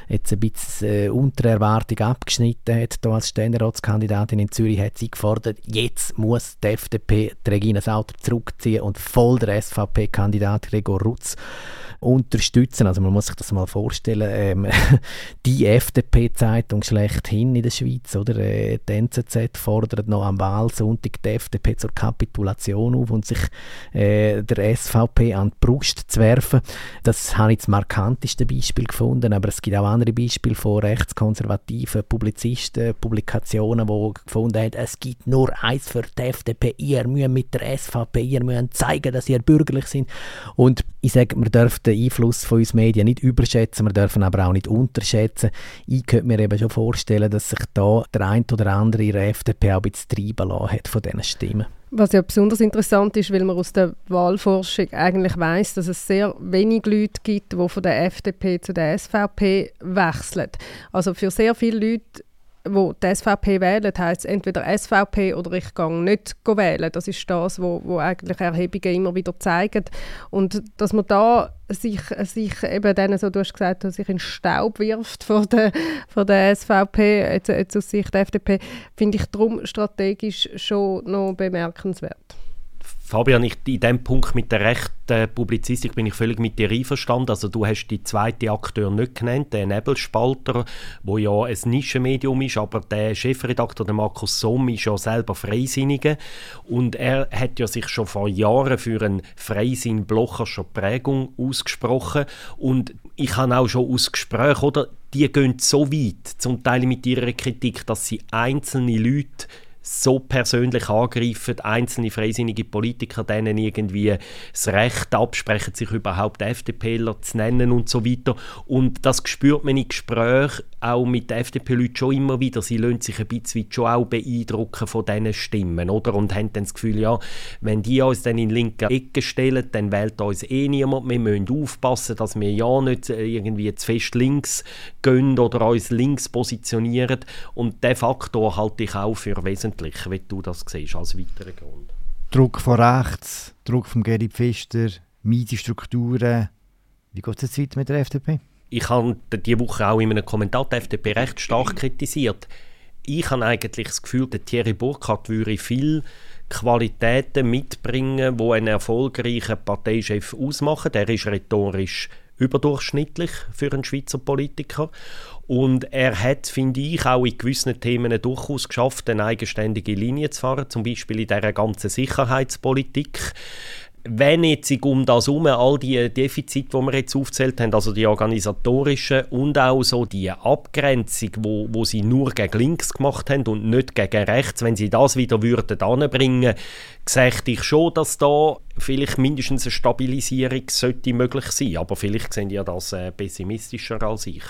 jetzt ein bisschen äh, unter Erwartung abgeschnitten hat, da als Ständeratskandidatin in Zürich, hat sie gefordert, jetzt muss die FDP die Regina Sauter zurückziehen und voll der SVP-Kandidat Gregor Rutz unterstützen. Also man muss sich das mal vorstellen, ähm, die FDP-Zeitung schlechthin in der Schweiz, oder? Äh, die NZZ fordert noch am Wahlsonntag die FDP zur Kapitulation auf und sich äh, der SVP an die Brust zu werfen. Das habe ich das markanteste Beispiel gefunden, aber es gibt auch andere Beispiele von rechtskonservativen Publizisten, Publikationen, die gefunden haben, es gibt nur eins für die FDP, ihr müsst mit der SVP, ihr müsst zeigen, dass ihr bürgerlich sind. Und ich sage, man darf den Einfluss von uns Medien nicht überschätzen, wir dürfen aber auch nicht unterschätzen. Ich könnte mir eben schon vorstellen, dass sich da der ein oder andere in der FDP auch ein bisschen treiben lassen hat von diesen Stimmen. Was ja besonders interessant ist, weil man aus der Wahlforschung eigentlich weiß, dass es sehr wenig Leute gibt, die von der FDP zu der SVP wechseln. Also für sehr viele Leute wo die SVP wählen, heisst entweder SVP oder ich gehe nicht wählen. Das ist das, wo, wo eigentlich Erhebungen immer wieder zeigen. Und dass man da sich, sich eben denen, so du hast gesagt, sich in Staub wirft von der, von der SVP, jetzt, jetzt aus Sicht der FDP, finde ich darum strategisch schon noch bemerkenswert. Fabian, ich, in dem Punkt mit der rechten Publizistik bin ich völlig mit dir einverstanden. Also du hast die zweite Akteur nicht genannt, den Nebelspalter, wo ja ein Nischenmedium ist, aber der Chefredakteur, der Markus Somm, ist ja selber Freisinniger. Und er hat ja sich schon vor Jahren für einen Freisinn-Blocherscher Prägung ausgesprochen. Und ich habe auch schon aus Gesprächen, oder, die gehen so weit, zum Teil mit ihrer Kritik, dass sie einzelne Leute so persönlich angreifen, einzelne freisinnige Politiker denen irgendwie das Recht absprechen, sich überhaupt FDPler zu nennen und so weiter. Und das spürt man in Gesprächen auch mit FDP-Leuten schon immer wieder. Sie lassen sich ein bisschen schon auch beeindrucken von diesen Stimmen, oder? Und haben dann das Gefühl, ja, wenn die uns dann in linke Ecke stellen, dann wählt uns eh niemand. Wir müssen aufpassen, dass wir ja nicht äh, irgendwie zu fest links gehen oder uns links positionieren. Und diesen Faktor halte ich auch für wesentlich, wie du das siehst, als weiteren Grund. Druck von rechts, Druck von Gerhard Pfister, Miete-Strukturen. Wie geht es jetzt weiter mit der FDP? Ich habe diese Woche auch in einem Kommentar die FDP recht stark kritisiert. Ich habe eigentlich das Gefühl, der Thierry Burkhardt würde viel Qualitäten mitbringen, die einen erfolgreichen Parteichef ausmachen. Der ist rhetorisch überdurchschnittlich für einen Schweizer Politiker. Und er hat, finde ich, auch in gewissen Themen durchaus geschafft, eine eigenständige Linie zu fahren, zum Beispiel in dieser ganzen Sicherheitspolitik wenn jetzt um das herum all die Defizite, die wir jetzt aufzählt haben, also die organisatorischen und auch so die Abgrenzung, wo, wo sie nur gegen links gemacht haben und nicht gegen rechts, wenn sie das wieder würden anbringen, sehe ich schon, dass da vielleicht mindestens eine Stabilisierung sollte möglich sein. Aber vielleicht sehen die das äh, pessimistischer als ich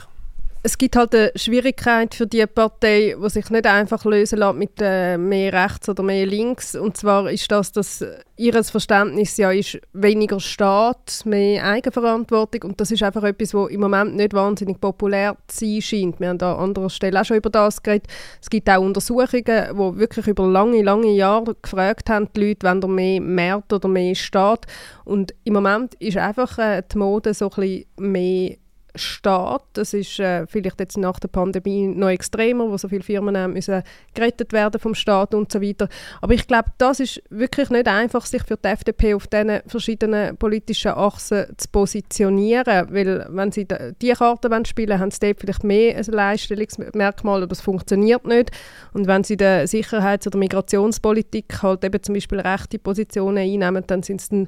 es gibt halt eine Schwierigkeit für die Partei, die sich nicht einfach lösen lässt mit äh, mehr rechts oder mehr links. Und zwar ist das, dass ihr Verständnis ja ist weniger Staat, mehr Eigenverantwortung. Und das ist einfach etwas, was im Moment nicht wahnsinnig populär zu sein scheint. Wir haben da an anderer Stelle auch schon über das geredet. Es gibt auch Untersuchungen, die wirklich über lange, lange Jahre gefragt haben, die Leute, wenn ihr mehr Märkte oder mehr Staat. Und im Moment ist einfach äh, die Mode so ein bisschen mehr Staat. Das ist äh, vielleicht jetzt nach der Pandemie noch extremer, wo so viele Firmen äh, müssen gerettet werden vom Staat und so weiter. Aber ich glaube, das ist wirklich nicht einfach, sich für die FDP auf diesen verschiedenen politischen Achsen zu positionieren, weil wenn sie die Karte wollen spielen haben sie dort vielleicht mehr ein Leistungsmerkmal, aber es funktioniert nicht. Und wenn sie der Sicherheits- oder Migrationspolitik halt eben zum Beispiel rechte Positionen einnehmen, dann sind es dann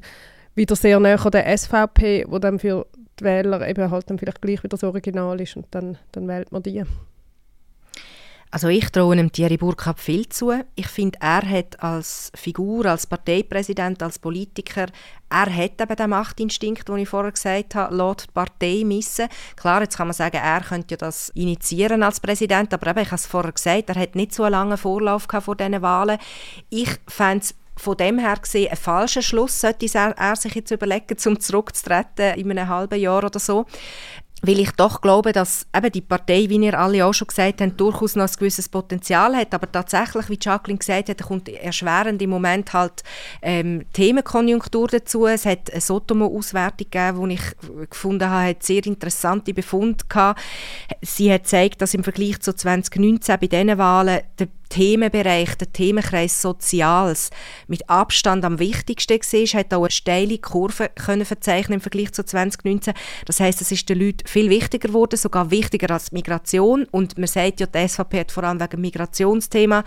wieder sehr näher der SVP, wo dann für die Wähler eben halt dann vielleicht gleich wieder das Original ist und dann, dann wählt man die. Also ich traue dem Thierry Burkhardt viel zu. Ich finde, er hat als Figur, als Parteipräsident, als Politiker, er hat eben den Machtinstinkt, den ich vorher gesagt habe, lässt die Partei missen. Klar, jetzt kann man sagen, er könnte ja das initiieren als Präsident, aber eben, ich habe es vorher gesagt, er hat nicht so einen langen Vorlauf vor diesen Wahlen. Ich fände es von dem her gesehen ein falscher Schluss, sollte er sich jetzt überlegen, um zurückzutreten in einem halben Jahr oder so weil ich doch glaube, dass eben die Partei, wie ihr alle auch schon gesagt habt, durchaus noch ein gewisses Potenzial hat, aber tatsächlich, wie Jacqueline gesagt hat, kommt erschwerend im Moment halt ähm, Themenkonjunktur dazu. Es hat eine Sotomo-Auswertung gegeben, die ich gefunden habe, hat sehr interessante Befunde gehabt. Sie hat gezeigt, dass im Vergleich zu 2019 bei diesen Wahlen der Themenbereich, der Themenkreis Soziales mit Abstand am wichtigsten war, hat auch eine steile Kurve können verzeichnen im Vergleich zu 2019. Das heißt, es ist den Leuten viel wichtiger geworden, sogar wichtiger als Migration. Und man sagt ja, die SVP hat vor allem wegen Migrationsthema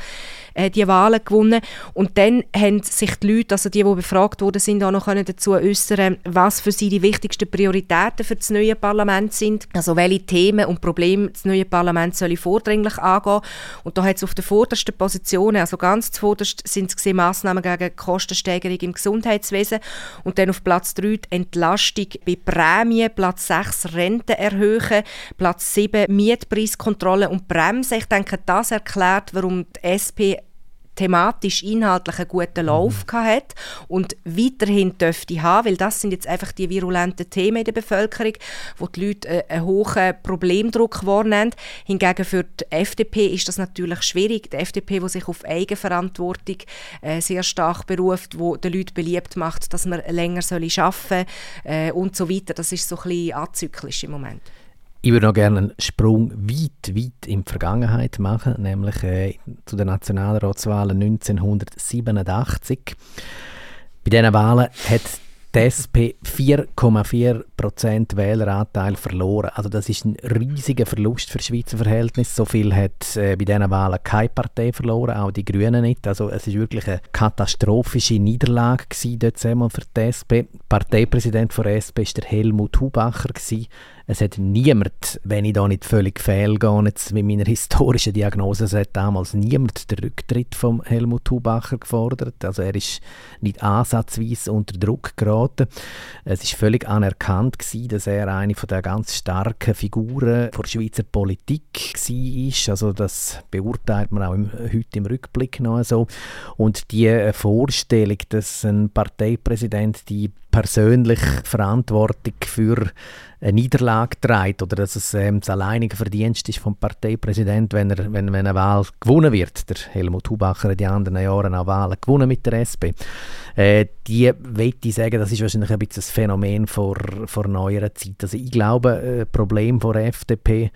äh, die Wahlen gewonnen. Und dann haben sich die Leute, also die, die befragt wurden, sind auch noch können dazu äußern, was für sie die wichtigsten Prioritäten für das neue Parlament sind. Also welche Themen und Probleme das neue Parlament soll vordringlich angehen. Und da hat es auf Vor vordersten Positionen, also ganz zuvorderst sind es Massnahmen gegen Kostensteigerung im Gesundheitswesen und dann auf Platz 3 die Entlastung bei Prämien, Platz 6 Renten erhöhen, Platz 7 Mietpreiskontrolle und Bremse. Ich denke, das erklärt, warum die SP thematisch, inhaltlich einen guten Lauf mhm. hat und weiterhin dürfte haben, weil das sind jetzt einfach die virulenten Themen in der Bevölkerung, wo die Leute äh, einen hohen Problemdruck wahrnehmen. Hingegen für die FDP ist das natürlich schwierig. Die FDP, die sich auf Eigenverantwortung äh, sehr stark beruft, wo den Leuten beliebt macht, dass man länger arbeiten soll äh, und so weiter. Das ist so ein bisschen azyklisch im Moment. Ich würde noch gerne einen Sprung weit, weit in die Vergangenheit machen, nämlich äh, zu den Nationalratswahlen 1987. Bei diesen Wahlen hat die SP 4,4% Wähleranteil verloren. Also das ist ein riesiger Verlust für Schweizer Verhältnisse. So viel hat äh, bei diesen Wahlen keine Partei verloren, auch die Grünen nicht. Also es ist wirklich eine katastrophische Niederlage gewesen, dort für die SP. Parteipräsident der SP war Helmut Hubacher. Gewesen Es hat niemand, wenn ich da nicht völlig fehlgehe, jetzt mit meiner historischen Diagnose, es hat damals niemand den Rücktritt von Helmut Hubacher gefordert. Also er ist nicht ansatzweise unter Druck geraten. Es ist völlig anerkannt gewesen, dass er eine von der ganz starken Figuren der Schweizer Politik war. Also das beurteilt man auch im, heute im Rückblick noch so. Und die Vorstellung, dass ein Parteipräsident die persönliche Verantwortung für eine Niederlage trägt oder dass es ähm, das alleinige Verdienst ist vom Parteipräsident, wenn, er, wenn, wenn eine Wahl gewonnen wird. Der Helmut Hubacher hat in anderen Jahren auch Wahlen gewonnen mit der SP. Äh, die möchte ich sagen, das ist wahrscheinlich ein bisschen ein Phänomen vor, vor neuerer Zeit. Also ich glaube, äh, Problem der FDP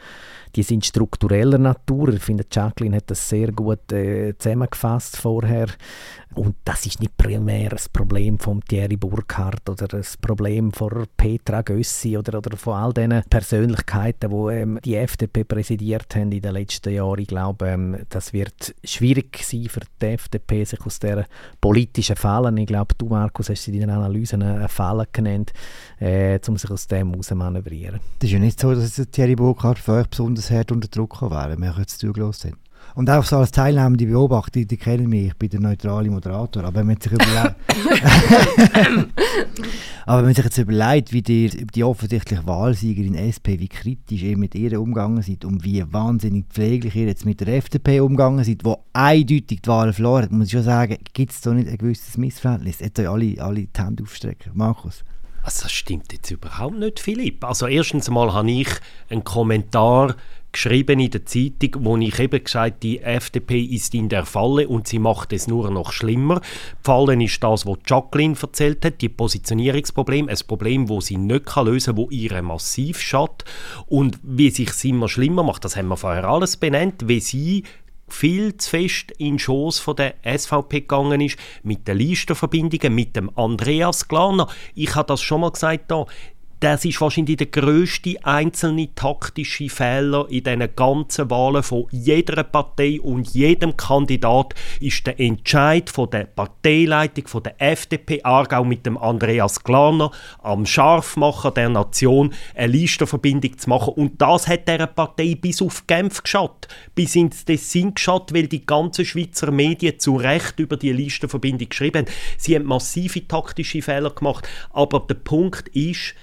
die sind struktureller Natur. Ich finde, Jacqueline hat das sehr gut äh, zusammengefasst vorher. Und das ist nicht primär das Problem von Thierry Burkhardt oder das Problem von Petra Gössi oder, oder von all diesen Persönlichkeiten, die ähm, die FDP präsidiert haben in den letzten Jahren. Ich glaube, ähm, das wird schwierig sein für die FDP, sich aus dieser politischen Fallen, ich glaube, du Markus hast in deinen Analysen eine Falle genannt, äh, um sich aus dem manövrieren. Das ist ja nicht so, dass Thierry Burkhardt für euch besonders hart unter Druck wäre, wenn wir jetzt zugelassen haben. Und auch so als teilnehmende Beobachter, die, die kennen mich, ich bin der neutrale Moderator. Aber wenn man sich überlegt, aber wenn man sich jetzt überlegt, wie die, die offensichtliche Wahlsiegerin SP, wie kritisch ihr mit ihr umgegangen seid und wie wahnsinnig pfleglich ihr jetzt mit der FDP umgegangen seid, wo eindeutig die Wahl verloren hat, muss ich schon sagen, gibt es da nicht ein gewisses Missverhältnis? Jetzt euch alle, alle die Hände aufstrecken. Markus? Also das stimmt jetzt überhaupt nicht, Philipp. Also erstens einmal habe ich einen Kommentar geschrieben in der Zeitung, wo ich eben gesagt die FDP ist in der Falle und sie macht es nur noch schlimmer. Die ist das, was Jacqueline erzählt hat, die Positionierungsproblem, ein Problem, wo sie nicht lösen kann, wo ihre massiv schadet und wie sich es immer schlimmer macht, das haben wir vorher alles benannt, wie sie viel zu fest in Schoß von der SVP gegangen ist, mit den Listenverbindungen, mit dem Andreas Glaner. Ich habe das schon mal gesagt da, das ist wahrscheinlich der größte einzelne taktische Fehler in diesen ganzen Wahlen von jeder Partei und jedem Kandidat ist der Entscheid von der Parteileitung von der FDP Aargau mit dem Andreas Glaner am Scharfmacher der Nation eine Listenverbindung zu machen. Und das hat der Partei bis auf Genf geschaut, bis ins Tessin geschaut, weil die ganzen Schweizer Medien zu Recht über die Listenverbindung geschrieben haben. Sie haben massive taktische Fehler gemacht, aber der Punkt ist,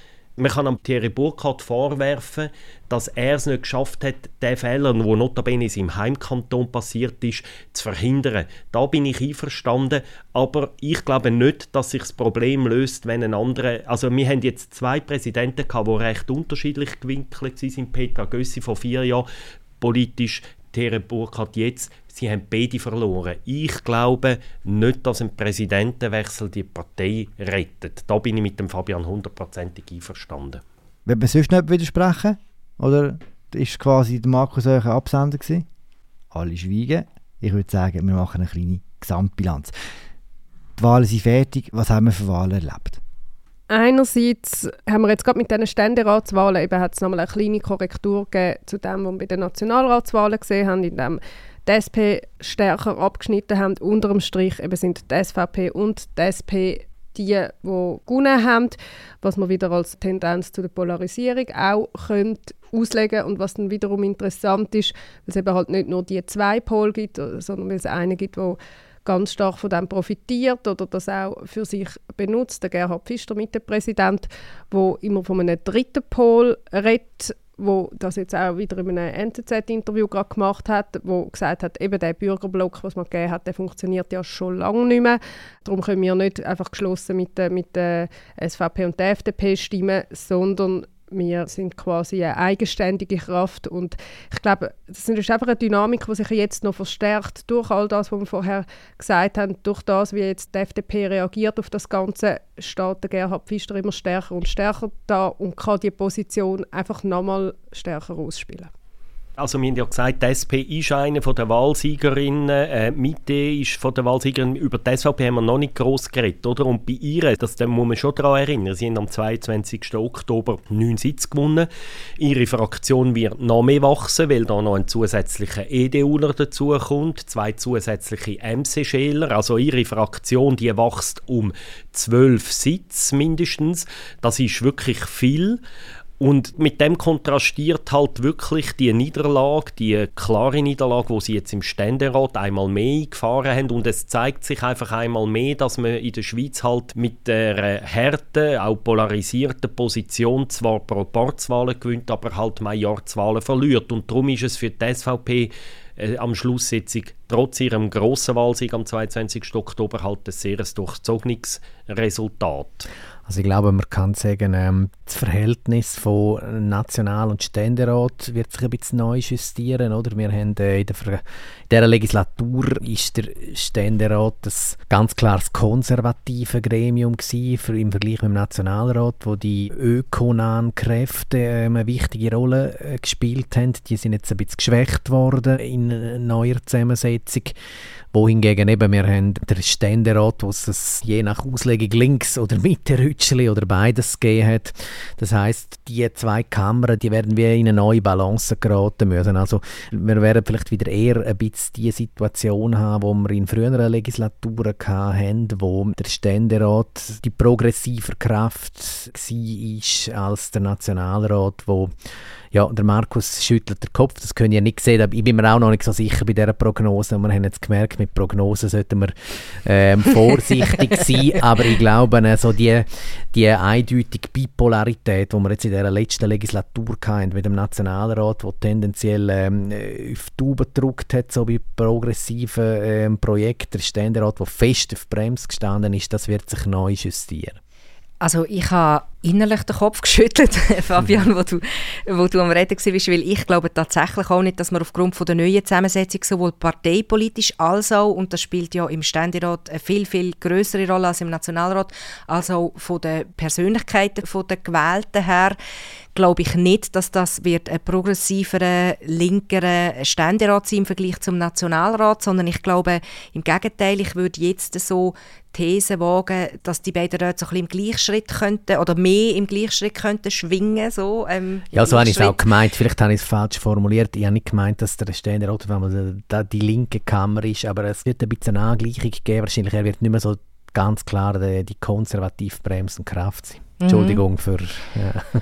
man kann am Thierry Burkhardt vorwerfen, dass er es nicht geschafft hat, den Fehler, der notabene in seinem Heimkanton passiert ist, zu verhindern. Da bin ich einverstanden, aber ich glaube nicht, dass sich das Problem löst, wenn ein anderer... Also wir haben jetzt zwei Präsidenten gehabt, die recht unterschiedlich gewinkelt sind. Petra Gössi vor vier Jahren politisch, Thierry Burkhardt jetzt sie haben beide verloren. Ich glaube nicht, dass ein Präsidentenwechsel die Partei rettet. Da bin ich mit dem Fabian hundertprozentig einverstanden. Wird man sonst nicht widersprechen? Oder ist quasi der Markus euch ein Absender gewesen? Alle schweigen. Ich würde sagen, wir machen eine kleine Gesamtbilanz. Die Wahlen sind fertig. Was haben wir für Wahlen erlebt? Einerseits haben wir jetzt gerade mit diesen Ständeratswahlen eben hat es nochmal eine kleine Korrektur gegeben zu dem, was wir bei den Nationalratswahlen gesehen haben, in dem die SP stärker abgeschnitten haben. Unter dem Strich eben sind die SVP und die SP die, die gewonnen haben, was man wieder als Tendenz zu der Polarisierung auch könnte auslegen und was dann wiederum interessant ist, weil es eben halt nicht nur die zwei Pole gibt, sondern weil es einen gibt, wo ganz stark von dem profitiert oder das auch für sich benutzt. Der Gerhard Pfister, Mittepräsident, wo immer von einem dritten Pol redet, wo das jetzt auch wieder in einem NZZ-Interview gemacht hat, wo gesagt hat, eben der Bürgerblock, was man gegeben hat, der funktioniert ja schon lange nicht mehr. Darum können wir nicht einfach geschlossen mit, mit der SVP und der FDP stimmen, sondern wir sind quasi eine eigenständige Kraft und ich glaube, das ist einfach eine Dynamik, die sich jetzt noch verstärkt durch all das, was wir vorher gesagt haben, durch das, wie jetzt die FDP reagiert auf das Ganze, steht der Gerhard Pfister immer stärker und stärker da und kann die Position einfach nochmal stärker ausspielen. Also wir haben ja gesagt, die SP ist eine der Wahlsiegerinnen, äh, Mitte ist von der Wahlsiegerin, über die SVP haben wir noch nicht gross geredet, oder? Und bei ihr, das da muss man schon daran erinnern, sie haben am 22. Oktober neun Sitze gewonnen. Ihre Fraktion wird noch mehr wachsen, weil da noch ein zusätzlicher EDUler dazukommt, zwei zusätzliche MC-Schäler, also ihre Fraktion, die wächst um zwölf Sitze mindestens. Das ist wirklich viel. Und mit dem kontrastiert halt wirklich die Niederlage, die klare Niederlage, wo sie jetzt im Ständerat einmal mehr gefahren haben. Und es zeigt sich einfach einmal mehr, dass man in der Schweiz halt mit der Härte, auch polarisierten Position zwar Proporzwahlen gewinnt, aber halt Majorzwahlen verliert. Und darum ist es für die SVP äh, am Schluss jetzt trotz ihrem grossen Wahlsieg am 22. Oktober halt ein sehr durchzogenes Resultat. Also ich glaube, man kann sagen, ähm, das Verhältnis von National- und Ständerat wird sich ein bisschen neu justieren. Oder? Wir haben äh, in, der, in dieser Legislatur ist der Ständerat das ganz klar das konservative Gremium gewesen, im Vergleich mit dem Nationalrat, wo die ökonahen Kräfte äh, eine wichtige Rolle äh, gespielt haben. Die sind jetzt ein bisschen geschwächt worden in neuer Zusammensetzung wohingegen eben wir haben den Ständerat, wo es je nach Auslegung links oder Mitte Rütschli oder beides gegeben hat. Das heißt, die zwei Kammern, die werden wir in eine neue Balance geraten müssen. Also wir werden vielleicht wieder eher ein bisschen die Situation haben, wo wir in früheren Legislaturen hatten, wo der Ständerat die progressiver Kraft war als der Nationalrat, wo ja, der Markus schüttelt den Kopf, das können ihr nicht sehen, aber ich bin mir auch noch nicht so sicher bei dieser Prognose. Wir haben jetzt gemerkt, mit Prognosen sollten wir ähm, vorsichtig sein, aber ich glaube, äh, so die, die eindeutige Bipolarität, die wir jetzt in dieser letzten Legislatur hatten, mit dem Nationalrat, der tendenziell ähm, auf die Tube gedrückt hat, so bei progressiven ähm, Projekten, der Ständerat, der fest auf die Bremse gestanden ist, das wird sich neu justieren. Also ich habe innerlich den Kopf geschüttelt, Fabian, wo du, wo du am Reden warst, weil ich glaube tatsächlich auch nicht, dass man aufgrund von der neuen Zusammensetzung sowohl parteipolitisch als auch, und das spielt ja im Ständerat eine viel, viel größere Rolle als im Nationalrat, als auch von den Persönlichkeiten der Gewählten her, glaube ich nicht, dass das wird ein progressiverer, linkerer Ständerat sein im Vergleich zum Nationalrat, sondern ich glaube im Gegenteil, ich würde jetzt so These wagen, dass die beiden Räte so ein bisschen im Gleichschritt könnten oder mehr im Gleichschritt könnten schwingen. So, ähm, ja, so habe ich es auch gemeint. Vielleicht habe ich es falsch formuliert. Ich habe nicht gemeint, dass der Ständerat die linke Kammer ist, aber es wird ein bisschen eine Angleichung geben. Wahrscheinlich er wird nicht mehr so ganz klar die, die konservativ bremsende Kraft sein. Entschuldigung mhm. für ja,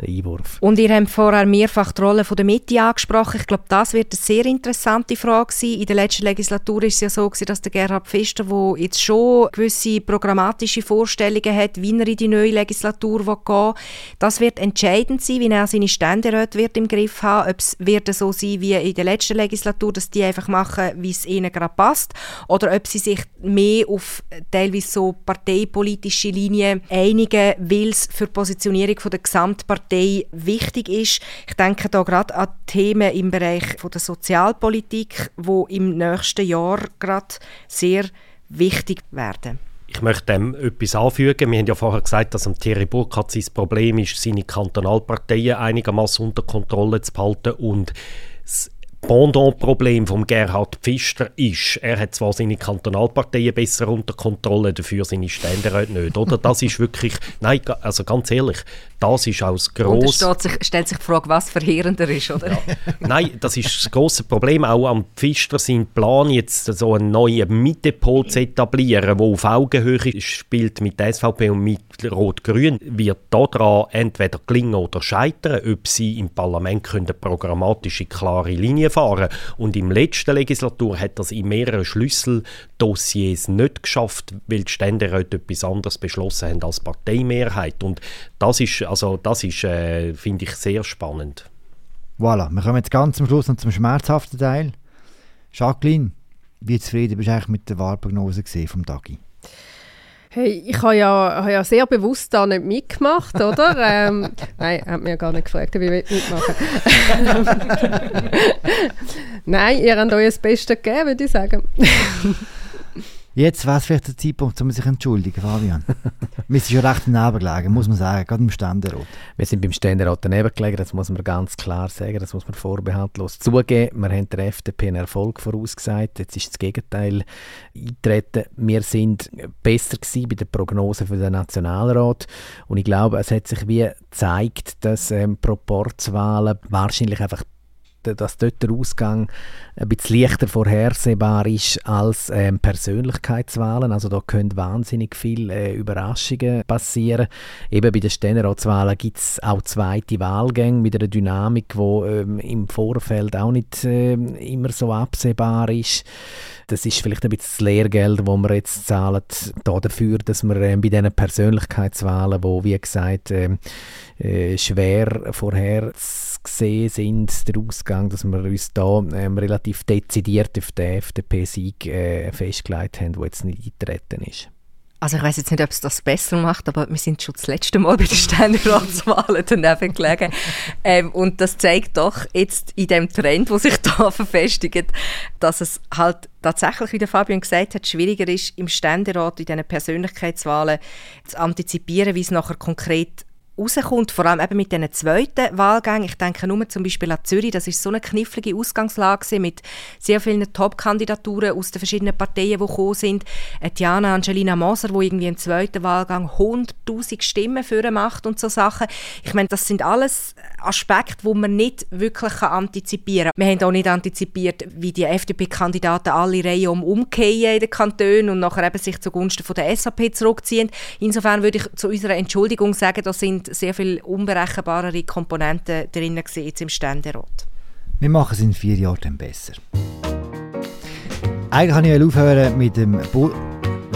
den Einwurf. Und ihr habt vorher mehrfach die Rolle der Mitte angesprochen. Ich glaube, das wird eine sehr interessante Frage sein. In der letzten Legislatur ist es ja so, dass der Gerhard Pfister, der jetzt schon gewisse programmatische Vorstellungen hat, wie er in die neue Legislatur gehen will, das wird entscheidend sein, wie er seine Ständeräte wird im Griff haben. Ob es wird so sein wie in der letzten Legislatur, dass die einfach machen, wie es ihnen gerade passt, oder ob sie sich mehr auf teilweise so parteipolitische Linien einigen, weil es für die Positionierung der Gesamtpartei wichtig ist. Ich denke da gerade an Themen im Bereich der Sozialpolitik, wo im nächsten Jahr gerade sehr wichtig werden. Ich möchte dem etwas anfügen. Wir haben ja vorher gesagt, dass Thierry Burkhardt sein Problem ist, seine Kantonalparteien einigermaßen unter Kontrolle zu behalten und das Pendant-Problem von Gerhard Pfister ist, er hat zwar seine Kantonalparteien besser unter Kontrolle, dafür seine Ständeräte nicht. Oder? Das ist wirklich, nein, also ganz ehrlich, das ist auch das grosse... Und sich, stellt sich die Frage, was verheerender ist, oder? Ja. Nein, das ist das grosse Problem. Auch am Pfister sein Plan, jetzt so einen neuen Mittepol zu etablieren, der auf Augenhöhe spielt mit der SVP und mit Rot-Grün, wird daran entweder gelingen oder scheitern, ob sie im Parlament können programmatische, klare Linien fahren Und im letzten Legislatur hat das in mehreren Schlüsseldossiers nicht geschafft, weil die Ständeräte etwas anderes beschlossen haben als Parteimehrheit. Und das ist also das ist, äh, finde ich, sehr spannend. Voilà, wir kommen jetzt ganz zum Schluss noch zum schmerzhaften Teil. Jacqueline, wie zufrieden bist du eigentlich mit der Wahlprognose vom Dagi? Hey, ich habe ja, habe ja sehr bewusst da nicht mitgemacht, oder? ähm, nein, hat mir gar nicht gefragt, ob ich mitmachen Nein, ihr habt euch das Beste gegeben, würde ich sagen. Jetzt wäre es vielleicht der Zeitpunkt, um sich zu entschuldigen, Fabian. wir sind schon recht daneben gelegen, muss man sagen, gerade im Ständerat. Wir sind beim Ständerat daneben gelegen, das muss man ganz klar sagen, das muss man vorbehaltlos zugeben. Wir haben der FDP einen Erfolg vorausgesagt, jetzt ist das Gegenteil eingetreten. Wir sind besser gewesen bei der Prognose für den Nationalrat und ich glaube, es hat sich wie gezeigt, dass ähm, Proporzwahlen wahrscheinlich einfach dass dort der Ausgang ein bisschen leichter vorhersehbar ist als ähm, Persönlichkeitswahlen. Also da können wahnsinnig viele äh, Überraschungen passieren. Eben bei den Ständerratswahlen gibt es auch zweite Wahlgänge mit einer Dynamik, die ähm, im Vorfeld auch nicht äh, immer so absehbar ist. Das ist vielleicht ein bisschen das Lehrgeld, das wir jetzt zahlen, da dafür, dass wir äh, bei diesen Persönlichkeitswahlen, wo wie gesagt äh, äh, vorherzusehen sind, der Ausgang, dass wir uns da ähm, relativ dezidiert auf den FDP-Sieg äh, festgelegt haben, der jetzt nicht eingetreten ist. Also ich weiß jetzt nicht, ob es das besser macht, aber wir sind schon das letzte Mal bei den Ständeratswahlen daneben gelegen. Ähm, und das zeigt doch jetzt in dem Trend, der sich da verfestigt, dass es halt tatsächlich, wie der Fabian gesagt hat, schwieriger ist, im Ständerat, in diesen Persönlichkeitswahlen zu antizipieren, wie es nachher konkret rauskommt, vor allem eben mit diesen zweiten Wahlgängen. Ich denke nur zum Beispiel an Zürich, das ist so eine knifflige Ausgangslage mit sehr vielen Top-Kandidaturen aus den verschiedenen Parteien, die gekommen sind. Äh, Diana Angelina Moser, die irgendwie im zweiten Wahlgang 100'000 Stimmen für macht und so Sachen. Ich meine, das sind alles Aspekte, die man nicht wirklich antizipieren kann. Wir haben auch nicht antizipiert, wie die FDP-Kandidaten alle Reihen um umkehren in den Kantonen und nachher eben sich zugunsten von der SAP zurückziehen. Insofern würde ich zu unserer Entschuldigung sagen, da sind sehr viel unberechenbarere Komponenten drin gesehen im Ständerat. Wir machen es in vier Jahren besser. Eigentlich kann ich aufhören mit dem... Bu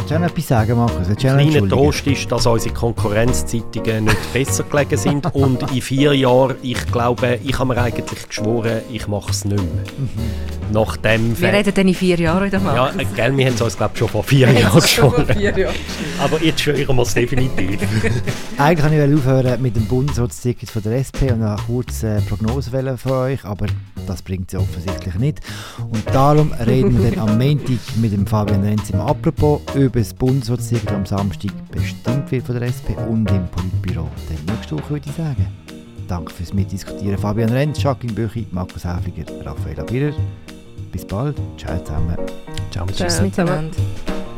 Willst du noch etwas sagen, Markus? Ein kleiner Trost ist, dass unsere Konkurrenzzeitungen nicht besser gelegen sind und in vier Jahren, ich glaube, ich habe mir eigentlich geschworen, ich mache es nicht mehr. Mhm. Nachdem wir reden dann in vier Jahren wieder mal. Ja, äh, gell, wir haben es uns glaube schon vor vier Jahren geschworen. Aber jetzt schwören wir es definitiv. eigentlich kann ich aufhören mit dem Bundesratsticket von der SP und eine kurze Prognose von euch, aber das bringt sie offensichtlich nicht. Und darum reden wir dann am Montag mit dem Fabian Renz im Apropos über das Bundesratssieg am Samstag bestimmt wird von der SP und im Politbüro. Dann nächste Woche würde ich sagen. Danke fürs Mitdiskutieren. Fabian Renz, Jacqueline Büchi, Markus Häfliger, Raffaella Birrer. Bis bald. Ciao zusammen. Ciao, Ciao zusammen.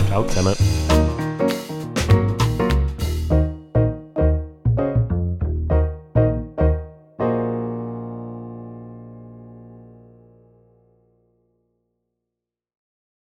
Ciao zusammen.